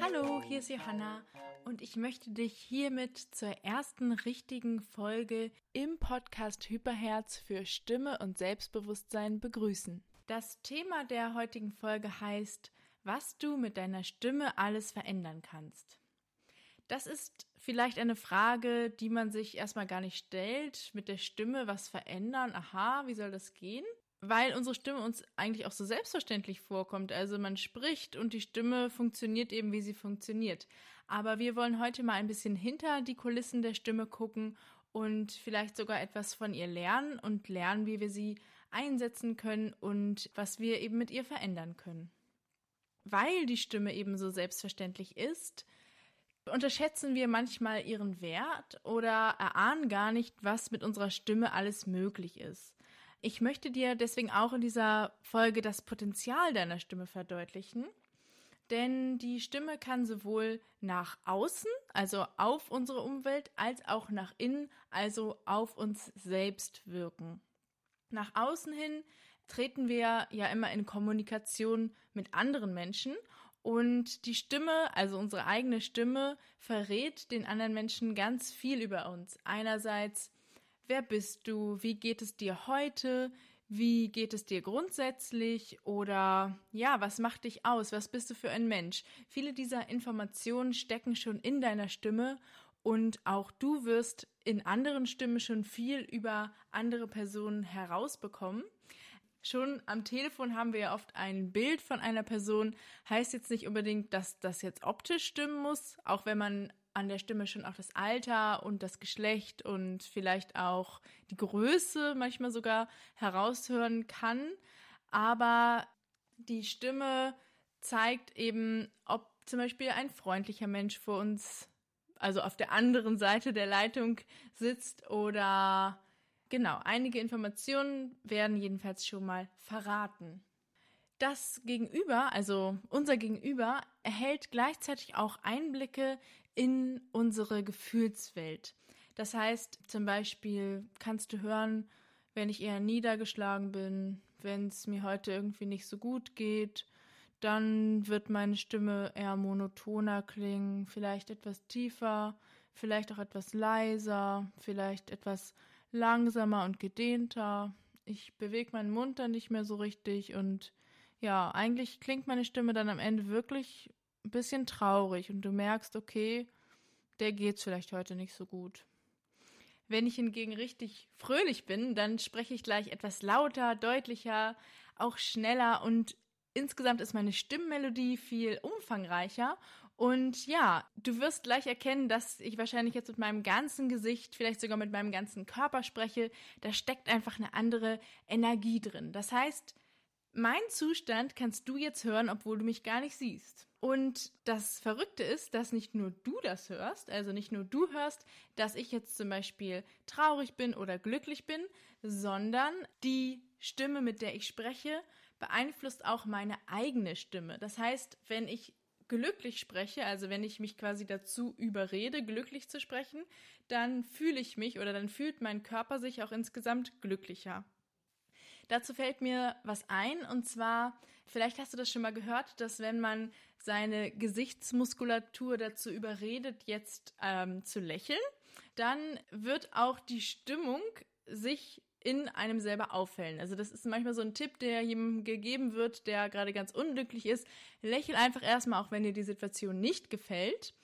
Hallo, hier ist Johanna und ich möchte dich hiermit zur ersten richtigen Folge im Podcast Hyperherz für Stimme und Selbstbewusstsein begrüßen. Das Thema der heutigen Folge heißt, was du mit deiner Stimme alles verändern kannst. Das ist vielleicht eine Frage, die man sich erstmal gar nicht stellt. Mit der Stimme was verändern? Aha, wie soll das gehen? Weil unsere Stimme uns eigentlich auch so selbstverständlich vorkommt. Also man spricht und die Stimme funktioniert eben, wie sie funktioniert. Aber wir wollen heute mal ein bisschen hinter die Kulissen der Stimme gucken und vielleicht sogar etwas von ihr lernen und lernen, wie wir sie einsetzen können und was wir eben mit ihr verändern können. Weil die Stimme eben so selbstverständlich ist, unterschätzen wir manchmal ihren Wert oder erahnen gar nicht, was mit unserer Stimme alles möglich ist. Ich möchte dir deswegen auch in dieser Folge das Potenzial deiner Stimme verdeutlichen. Denn die Stimme kann sowohl nach außen, also auf unsere Umwelt, als auch nach innen, also auf uns selbst wirken. Nach außen hin treten wir ja immer in Kommunikation mit anderen Menschen und die Stimme, also unsere eigene Stimme, verrät den anderen Menschen ganz viel über uns. Einerseits, wer bist du? Wie geht es dir heute? Wie geht es dir grundsätzlich? Oder ja, was macht dich aus? Was bist du für ein Mensch? Viele dieser Informationen stecken schon in deiner Stimme und auch du wirst in anderen Stimmen schon viel über andere Personen herausbekommen. Schon am Telefon haben wir ja oft ein Bild von einer Person. Heißt jetzt nicht unbedingt, dass das jetzt optisch stimmen muss, auch wenn man an der Stimme schon auch das Alter und das Geschlecht und vielleicht auch die Größe manchmal sogar heraushören kann. Aber die Stimme zeigt eben, ob zum Beispiel ein freundlicher Mensch vor uns, also auf der anderen Seite der Leitung sitzt oder Genau, einige Informationen werden jedenfalls schon mal verraten. Das Gegenüber, also unser Gegenüber, erhält gleichzeitig auch Einblicke in unsere Gefühlswelt. Das heißt, zum Beispiel kannst du hören, wenn ich eher niedergeschlagen bin, wenn es mir heute irgendwie nicht so gut geht, dann wird meine Stimme eher monotoner klingen, vielleicht etwas tiefer, vielleicht auch etwas leiser, vielleicht etwas langsamer und gedehnter. Ich bewege meinen Mund dann nicht mehr so richtig und ja, eigentlich klingt meine Stimme dann am Ende wirklich ein bisschen traurig und du merkst, okay, der geht's vielleicht heute nicht so gut. Wenn ich hingegen richtig fröhlich bin, dann spreche ich gleich etwas lauter, deutlicher, auch schneller und insgesamt ist meine Stimmmelodie viel umfangreicher und ja, du wirst gleich erkennen, dass ich wahrscheinlich jetzt mit meinem ganzen Gesicht, vielleicht sogar mit meinem ganzen Körper spreche. Da steckt einfach eine andere Energie drin. Das heißt, mein Zustand kannst du jetzt hören, obwohl du mich gar nicht siehst. Und das Verrückte ist, dass nicht nur du das hörst, also nicht nur du hörst, dass ich jetzt zum Beispiel traurig bin oder glücklich bin, sondern die Stimme, mit der ich spreche, beeinflusst auch meine eigene Stimme. Das heißt, wenn ich glücklich spreche, also wenn ich mich quasi dazu überrede, glücklich zu sprechen, dann fühle ich mich oder dann fühlt mein Körper sich auch insgesamt glücklicher. Dazu fällt mir was ein und zwar, vielleicht hast du das schon mal gehört, dass wenn man seine Gesichtsmuskulatur dazu überredet, jetzt ähm, zu lächeln, dann wird auch die Stimmung sich in einem selber auffällen. Also das ist manchmal so ein Tipp, der jemandem gegeben wird, der gerade ganz unglücklich ist. Lächel einfach erstmal, auch wenn dir die Situation nicht gefällt.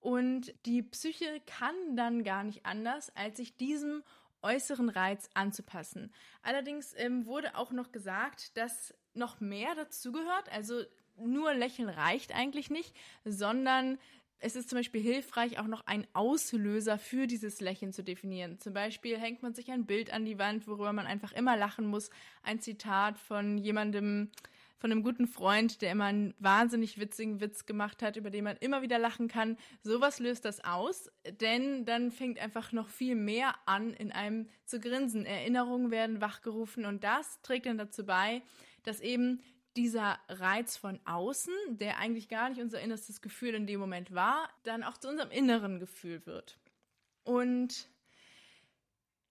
Und die Psyche kann dann gar nicht anders, als sich diesem äußeren Reiz anzupassen. Allerdings ähm, wurde auch noch gesagt, dass noch mehr dazugehört. Also nur Lächeln reicht eigentlich nicht, sondern es ist zum Beispiel hilfreich, auch noch einen Auslöser für dieses Lächeln zu definieren. Zum Beispiel hängt man sich ein Bild an die Wand, worüber man einfach immer lachen muss. Ein Zitat von jemandem, von einem guten Freund, der immer einen wahnsinnig witzigen Witz gemacht hat, über den man immer wieder lachen kann. Sowas löst das aus, denn dann fängt einfach noch viel mehr an, in einem zu grinsen. Erinnerungen werden wachgerufen und das trägt dann dazu bei, dass eben dieser Reiz von außen, der eigentlich gar nicht unser innerstes Gefühl in dem Moment war, dann auch zu unserem inneren Gefühl wird. Und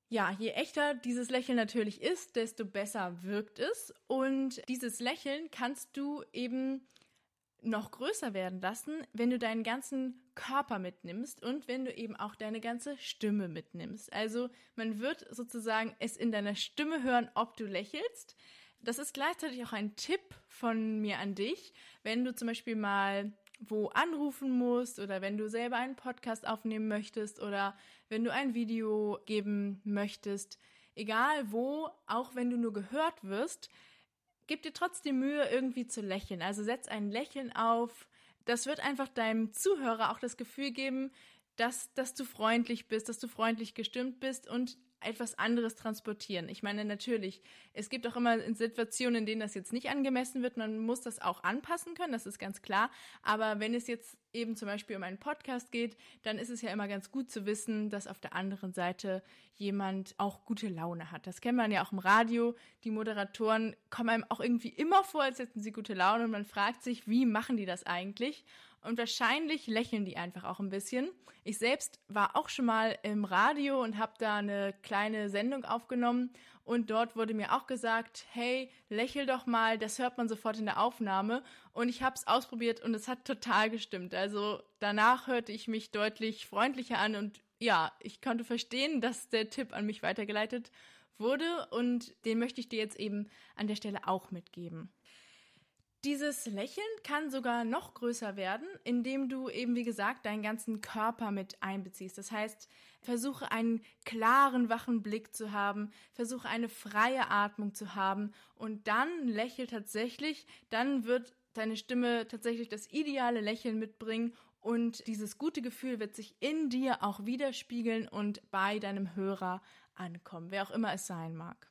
Ja, je echter dieses Lächeln natürlich ist, desto besser wirkt es. Und dieses Lächeln kannst du eben noch größer werden lassen, wenn du deinen ganzen Körper mitnimmst und wenn du eben auch deine ganze Stimme mitnimmst. Also man wird sozusagen es in deiner Stimme hören, ob du lächelst. Das ist gleichzeitig auch ein Tipp von mir an dich, wenn du zum Beispiel mal wo anrufen musst oder wenn du selber einen Podcast aufnehmen möchtest oder wenn du ein Video geben möchtest, egal wo, auch wenn du nur gehört wirst, gib dir trotzdem Mühe, irgendwie zu lächeln. Also setz ein Lächeln auf. Das wird einfach deinem Zuhörer auch das Gefühl geben, dass, dass du freundlich bist, dass du freundlich gestimmt bist und etwas anderes transportieren. Ich meine, natürlich, es gibt auch immer Situationen, in denen das jetzt nicht angemessen wird. Man muss das auch anpassen können, das ist ganz klar. Aber wenn es jetzt eben zum Beispiel um einen Podcast geht, dann ist es ja immer ganz gut zu wissen, dass auf der anderen Seite jemand auch gute Laune hat. Das kennt man ja auch im Radio. Die Moderatoren kommen einem auch irgendwie immer vor, als hätten sie gute Laune und man fragt sich, wie machen die das eigentlich? Und wahrscheinlich lächeln die einfach auch ein bisschen. Ich selbst war auch schon mal im Radio und habe da eine kleine Sendung aufgenommen. Und dort wurde mir auch gesagt, hey, lächel doch mal, das hört man sofort in der Aufnahme. Und ich habe es ausprobiert und es hat total gestimmt. Also danach hörte ich mich deutlich freundlicher an und ja, ich konnte verstehen, dass der Tipp an mich weitergeleitet wurde und den möchte ich dir jetzt eben an der Stelle auch mitgeben. Dieses Lächeln kann sogar noch größer werden, indem du eben, wie gesagt, deinen ganzen Körper mit einbeziehst. Das heißt, versuche einen klaren, wachen Blick zu haben, versuche eine freie Atmung zu haben und dann lächel tatsächlich, dann wird deine Stimme tatsächlich das ideale Lächeln mitbringen und dieses gute Gefühl wird sich in dir auch widerspiegeln und bei deinem Hörer ankommen, wer auch immer es sein mag.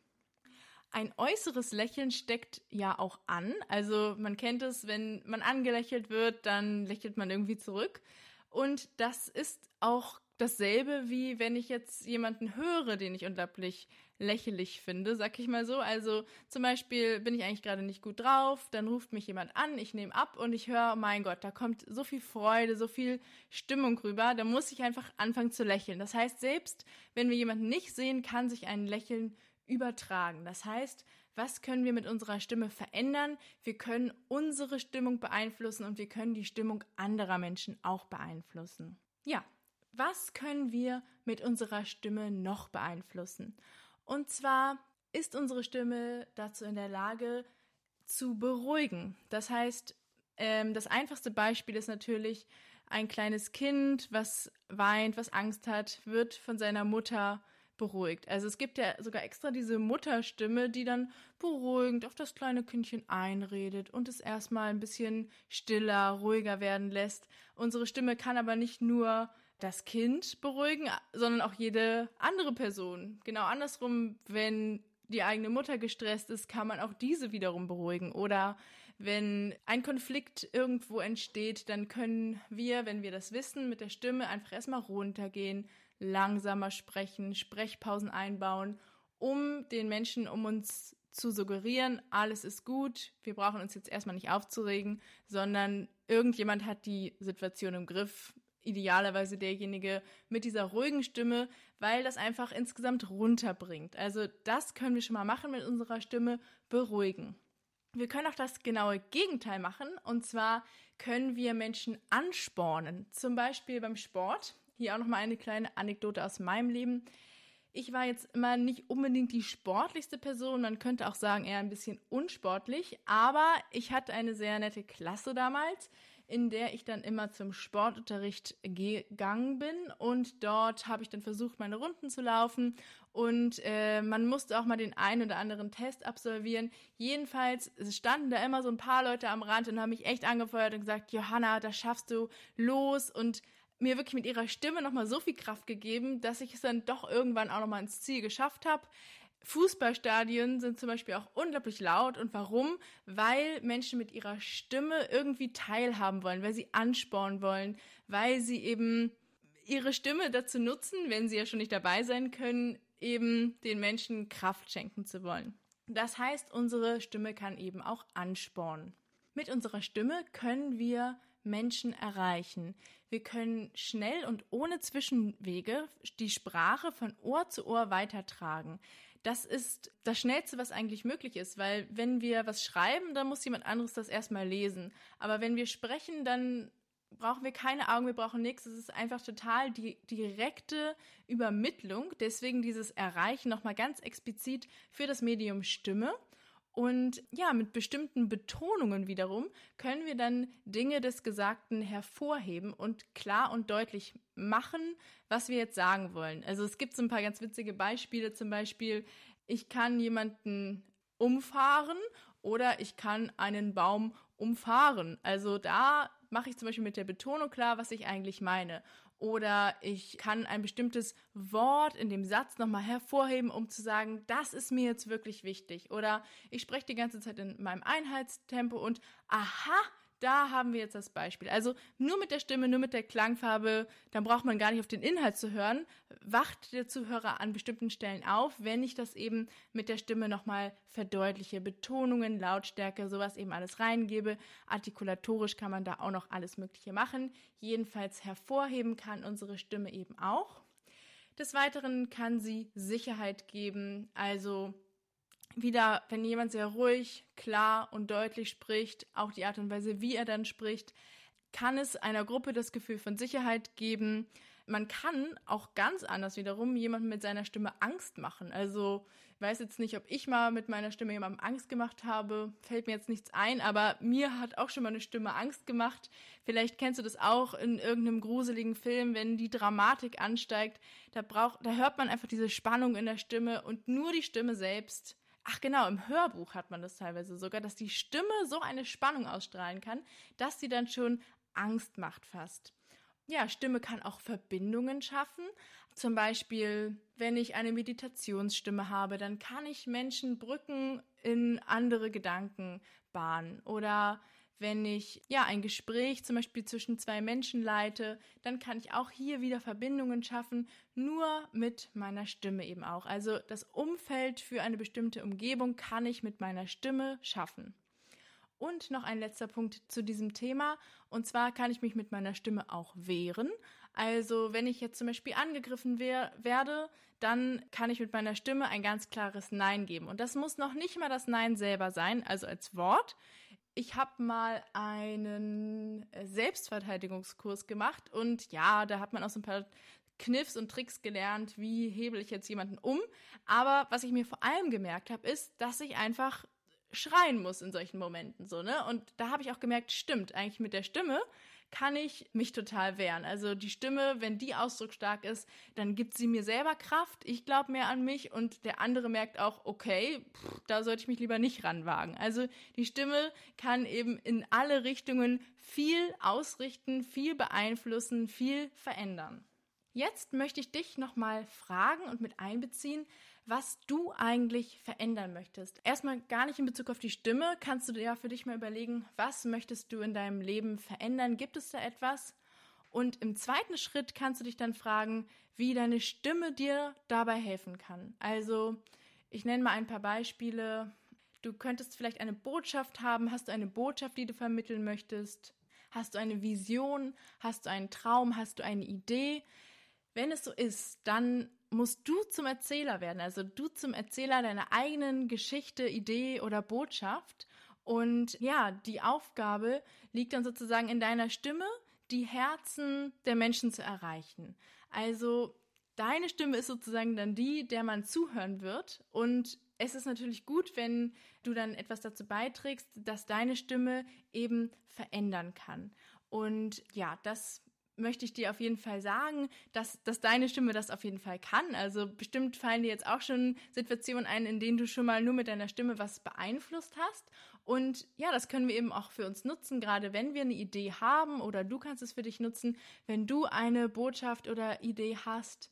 Ein äußeres Lächeln steckt ja auch an. Also man kennt es, wenn man angelächelt wird, dann lächelt man irgendwie zurück. Und das ist auch dasselbe, wie wenn ich jetzt jemanden höre, den ich unglaublich lächerlich finde, sag ich mal so. Also zum Beispiel bin ich eigentlich gerade nicht gut drauf, dann ruft mich jemand an, ich nehme ab und ich höre, mein Gott, da kommt so viel Freude, so viel Stimmung rüber, da muss ich einfach anfangen zu lächeln. Das heißt, selbst wenn wir jemanden nicht sehen, kann sich ein Lächeln übertragen. Das heißt, was können wir mit unserer Stimme verändern? Wir können unsere Stimmung beeinflussen und wir können die Stimmung anderer Menschen auch beeinflussen. Ja, was können wir mit unserer Stimme noch beeinflussen? Und zwar ist unsere Stimme dazu in der Lage, zu beruhigen. Das heißt, ähm, das einfachste Beispiel ist natürlich ein kleines Kind, was weint, was Angst hat, wird von seiner Mutter beruhigt. Also es gibt ja sogar extra diese Mutterstimme, die dann beruhigend auf das kleine Kindchen einredet und es erstmal ein bisschen stiller, ruhiger werden lässt. Unsere Stimme kann aber nicht nur das Kind beruhigen, sondern auch jede andere Person. Genau andersrum, wenn die eigene Mutter gestresst ist, kann man auch diese wiederum beruhigen. Oder wenn ein Konflikt irgendwo entsteht, dann können wir, wenn wir das wissen, mit der Stimme einfach erstmal runtergehen, langsamer sprechen, Sprechpausen einbauen, um den Menschen um uns zu suggerieren, alles ist gut, wir brauchen uns jetzt erstmal nicht aufzuregen, sondern irgendjemand hat die Situation im Griff, idealerweise derjenige mit dieser ruhigen Stimme, weil das einfach insgesamt runterbringt. Also das können wir schon mal machen mit unserer Stimme, beruhigen. Wir können auch das genaue Gegenteil machen, und zwar können wir Menschen anspornen, zum Beispiel beim Sport. Hier auch nochmal eine kleine Anekdote aus meinem Leben. Ich war jetzt immer nicht unbedingt die sportlichste Person, man könnte auch sagen eher ein bisschen unsportlich, aber ich hatte eine sehr nette Klasse damals, in der ich dann immer zum Sportunterricht gegangen bin. Und dort habe ich dann versucht, meine Runden zu laufen. Und äh, man musste auch mal den einen oder anderen Test absolvieren. Jedenfalls standen da immer so ein paar Leute am Rand und haben mich echt angefeuert und gesagt, Johanna, das schaffst du, los. Und mir wirklich mit ihrer Stimme nochmal so viel Kraft gegeben, dass ich es dann doch irgendwann auch nochmal ins Ziel geschafft habe. Fußballstadien sind zum Beispiel auch unglaublich laut. Und warum? Weil Menschen mit ihrer Stimme irgendwie teilhaben wollen, weil sie anspornen wollen, weil sie eben ihre Stimme dazu nutzen, wenn sie ja schon nicht dabei sein können, eben den Menschen Kraft schenken zu wollen. Das heißt, unsere Stimme kann eben auch anspornen. Mit unserer Stimme können wir Menschen erreichen. Wir können schnell und ohne Zwischenwege die Sprache von Ohr zu Ohr weitertragen. Das ist das Schnellste, was eigentlich möglich ist, weil wenn wir was schreiben, dann muss jemand anderes das erstmal lesen. Aber wenn wir sprechen, dann brauchen wir keine Augen, wir brauchen nichts. Es ist einfach total die direkte Übermittlung. Deswegen dieses Erreichen nochmal ganz explizit für das Medium Stimme. Und ja, mit bestimmten Betonungen wiederum können wir dann Dinge des Gesagten hervorheben und klar und deutlich machen, was wir jetzt sagen wollen. Also es gibt so ein paar ganz witzige Beispiele, zum Beispiel, ich kann jemanden umfahren oder ich kann einen Baum umfahren. Also da mache ich zum Beispiel mit der Betonung klar, was ich eigentlich meine. Oder ich kann ein bestimmtes Wort in dem Satz nochmal hervorheben, um zu sagen, das ist mir jetzt wirklich wichtig. Oder ich spreche die ganze Zeit in meinem Einheitstempo und aha, da haben wir jetzt das Beispiel. Also nur mit der Stimme, nur mit der Klangfarbe, dann braucht man gar nicht auf den Inhalt zu hören, wacht der Zuhörer an bestimmten Stellen auf, wenn ich das eben mit der Stimme nochmal verdeutliche. Betonungen, Lautstärke, sowas eben alles reingebe. Artikulatorisch kann man da auch noch alles Mögliche machen. Jedenfalls hervorheben kann unsere Stimme eben auch. Des Weiteren kann sie Sicherheit geben, also wieder, wenn jemand sehr ruhig, klar und deutlich spricht, auch die Art und Weise, wie er dann spricht, kann es einer Gruppe das Gefühl von Sicherheit geben. Man kann auch ganz anders wiederum jemandem mit seiner Stimme Angst machen. Also ich weiß jetzt nicht, ob ich mal mit meiner Stimme jemandem Angst gemacht habe, fällt mir jetzt nichts ein, aber mir hat auch schon mal eine Stimme Angst gemacht. Vielleicht kennst du das auch in irgendeinem gruseligen Film, wenn die Dramatik ansteigt, da braucht, da hört man einfach diese Spannung in der Stimme und nur die Stimme selbst Ach genau, im Hörbuch hat man das teilweise sogar, dass die Stimme so eine Spannung ausstrahlen kann, dass sie dann schon Angst macht fast. Ja, Stimme kann auch Verbindungen schaffen. Zum Beispiel, wenn ich eine Meditationsstimme habe, dann kann ich Menschen Brücken in andere Gedanken bahnen. Oder wenn ich ja ein Gespräch zum Beispiel zwischen zwei Menschen leite, dann kann ich auch hier wieder Verbindungen schaffen, nur mit meiner Stimme eben auch. Also das Umfeld für eine bestimmte Umgebung kann ich mit meiner Stimme schaffen. Und noch ein letzter Punkt zu diesem Thema. Und zwar kann ich mich mit meiner Stimme auch wehren. Also wenn ich jetzt zum Beispiel angegriffen wer werde, dann kann ich mit meiner Stimme ein ganz klares Nein geben. Und das muss noch nicht mal das Nein selber sein, also als Wort ich habe mal einen Selbstverteidigungskurs gemacht und ja, da hat man auch so ein paar Kniffs und Tricks gelernt, wie hebel ich jetzt jemanden um. Aber was ich mir vor allem gemerkt habe, ist, dass ich einfach schreien muss in solchen Momenten so, ne? Und da habe ich auch gemerkt, stimmt, eigentlich mit der Stimme kann ich mich total wehren. Also die Stimme, wenn die ausdrucksstark ist, dann gibt sie mir selber Kraft, ich glaube mehr an mich und der andere merkt auch, okay, pff, da sollte ich mich lieber nicht ranwagen. Also die Stimme kann eben in alle Richtungen viel ausrichten, viel beeinflussen, viel verändern. Jetzt möchte ich dich nochmal fragen und mit einbeziehen, was du eigentlich verändern möchtest. Erstmal gar nicht in Bezug auf die Stimme, kannst du dir ja für dich mal überlegen, was möchtest du in deinem Leben verändern? Gibt es da etwas? Und im zweiten Schritt kannst du dich dann fragen, wie deine Stimme dir dabei helfen kann. Also, ich nenne mal ein paar Beispiele. Du könntest vielleicht eine Botschaft haben. Hast du eine Botschaft, die du vermitteln möchtest? Hast du eine Vision? Hast du einen Traum? Hast du eine Idee? Wenn es so ist, dann musst du zum Erzähler werden, also du zum Erzähler deiner eigenen Geschichte, Idee oder Botschaft. Und ja, die Aufgabe liegt dann sozusagen in deiner Stimme, die Herzen der Menschen zu erreichen. Also deine Stimme ist sozusagen dann die, der man zuhören wird. Und es ist natürlich gut, wenn du dann etwas dazu beiträgst, dass deine Stimme eben verändern kann. Und ja, das möchte ich dir auf jeden Fall sagen, dass, dass deine Stimme das auf jeden Fall kann. Also bestimmt fallen dir jetzt auch schon Situationen ein, in denen du schon mal nur mit deiner Stimme was beeinflusst hast. Und ja, das können wir eben auch für uns nutzen, gerade wenn wir eine Idee haben oder du kannst es für dich nutzen, wenn du eine Botschaft oder Idee hast.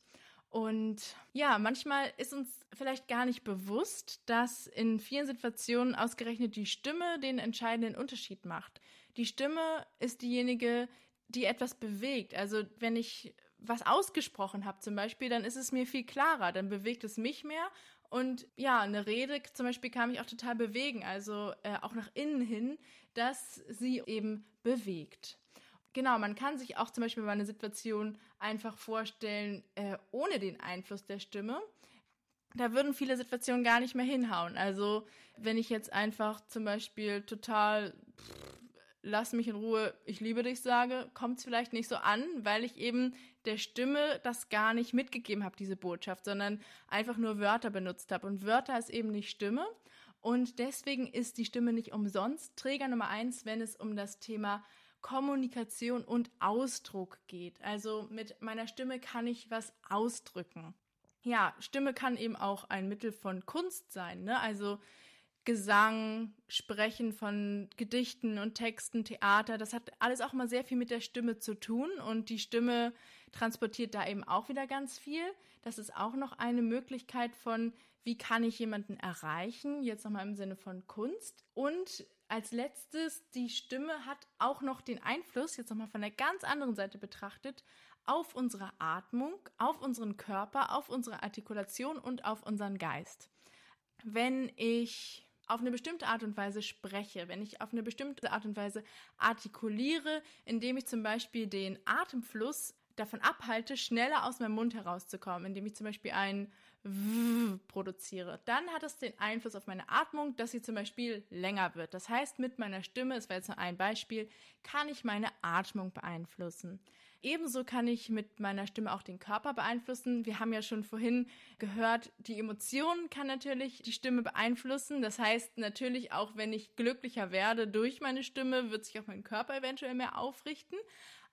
Und ja, manchmal ist uns vielleicht gar nicht bewusst, dass in vielen Situationen ausgerechnet die Stimme den entscheidenden Unterschied macht. Die Stimme ist diejenige, die etwas bewegt. Also wenn ich was ausgesprochen habe zum Beispiel, dann ist es mir viel klarer, dann bewegt es mich mehr. Und ja, eine Rede zum Beispiel kann mich auch total bewegen, also äh, auch nach innen hin, dass sie eben bewegt. genau, man kann sich auch zum Beispiel mal eine Situation einfach vorstellen, äh, ohne den Einfluss der Stimme. Da würden viele Situationen gar nicht mehr hinhauen. Also, wenn ich jetzt einfach zum Beispiel total pff, lass mich in Ruhe, ich liebe dich sage, kommt es vielleicht nicht so an, weil ich eben der Stimme das gar nicht mitgegeben habe, diese Botschaft, sondern einfach nur Wörter benutzt habe. Und Wörter ist eben nicht Stimme. Und deswegen ist die Stimme nicht umsonst Träger Nummer eins, wenn es um das Thema Kommunikation und Ausdruck geht. Also mit meiner Stimme kann ich was ausdrücken. Ja, Stimme kann eben auch ein Mittel von Kunst sein. Ne? Also Gesang, Sprechen von Gedichten und Texten, Theater, das hat alles auch mal sehr viel mit der Stimme zu tun und die Stimme transportiert da eben auch wieder ganz viel. Das ist auch noch eine Möglichkeit von, wie kann ich jemanden erreichen, jetzt nochmal im Sinne von Kunst. Und als letztes, die Stimme hat auch noch den Einfluss, jetzt nochmal von der ganz anderen Seite betrachtet, auf unsere Atmung, auf unseren Körper, auf unsere Artikulation und auf unseren Geist. Wenn ich auf eine bestimmte Art und Weise spreche, wenn ich auf eine bestimmte Art und Weise artikuliere, indem ich zum Beispiel den Atemfluss davon abhalte, schneller aus meinem Mund herauszukommen, indem ich zum Beispiel ein W produziere, dann hat es den Einfluss auf meine Atmung, dass sie zum Beispiel länger wird. Das heißt, mit meiner Stimme, es war jetzt nur ein Beispiel, kann ich meine Atmung beeinflussen. Ebenso kann ich mit meiner Stimme auch den Körper beeinflussen. Wir haben ja schon vorhin gehört, die Emotionen kann natürlich die Stimme beeinflussen. Das heißt natürlich auch, wenn ich glücklicher werde durch meine Stimme, wird sich auch mein Körper eventuell mehr aufrichten.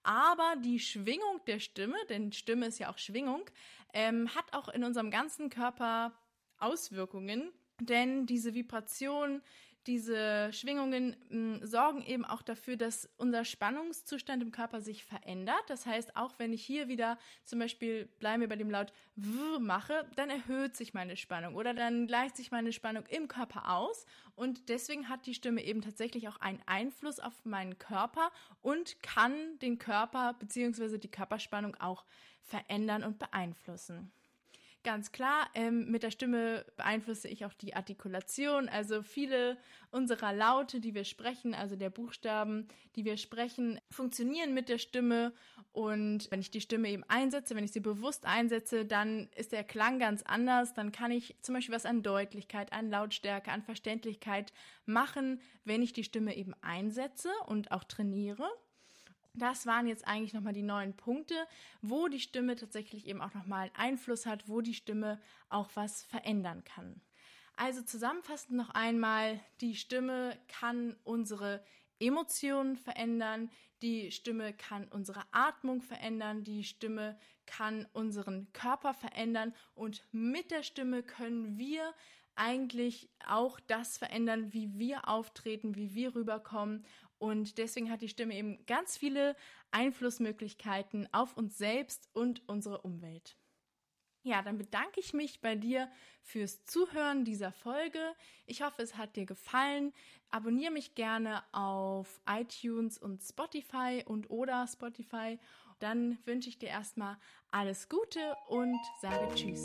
Aber die Schwingung der Stimme, denn Stimme ist ja auch Schwingung, ähm, hat auch in unserem ganzen Körper Auswirkungen. Denn diese Vibration, diese Schwingungen mh, hm, sorgen eben auch dafür, dass unser Spannungszustand im Körper sich verändert. Das heißt, auch wenn ich hier wieder zum Beispiel, bleiben wir bei dem Laut W mache, dann erhöht sich meine Spannung oder dann gleicht sich meine Spannung im Körper aus. Und deswegen hat die Stimme eben tatsächlich auch einen Einfluss auf meinen Körper und kann den Körper bzw. die Körperspannung auch verändern und beeinflussen. Ganz klar, ähm, mit der Stimme beeinflusse ich auch die Artikulation. Also viele unserer Laute, die wir sprechen, also der Buchstaben, die wir sprechen, funktionieren mit der Stimme. Und wenn ich die Stimme eben einsetze, wenn ich sie bewusst einsetze, dann ist der Klang ganz anders. Dann kann ich zum Beispiel was an Deutlichkeit, an Lautstärke, an Verständlichkeit machen, wenn ich die Stimme eben einsetze und auch trainiere. Das waren jetzt eigentlich nochmal die neuen Punkte, wo die Stimme tatsächlich eben auch nochmal einen Einfluss hat, wo die Stimme auch was verändern kann. Also zusammenfassend noch einmal, die Stimme kann unsere Emotionen verändern, die Stimme kann unsere Atmung verändern, die Stimme kann unseren Körper verändern und mit der Stimme können wir eigentlich auch das verändern, wie wir auftreten, wie wir rüberkommen und deswegen hat die Stimme eben ganz viele Einflussmöglichkeiten auf uns selbst und unsere Umwelt. Ja, dann bedanke ich mich bei dir fürs Zuhören dieser Folge. Ich hoffe, es hat dir gefallen. Abonniere mich gerne auf iTunes und Spotify und oder Spotify. Dann wünsche ich dir erstmal alles Gute und sage Tschüss.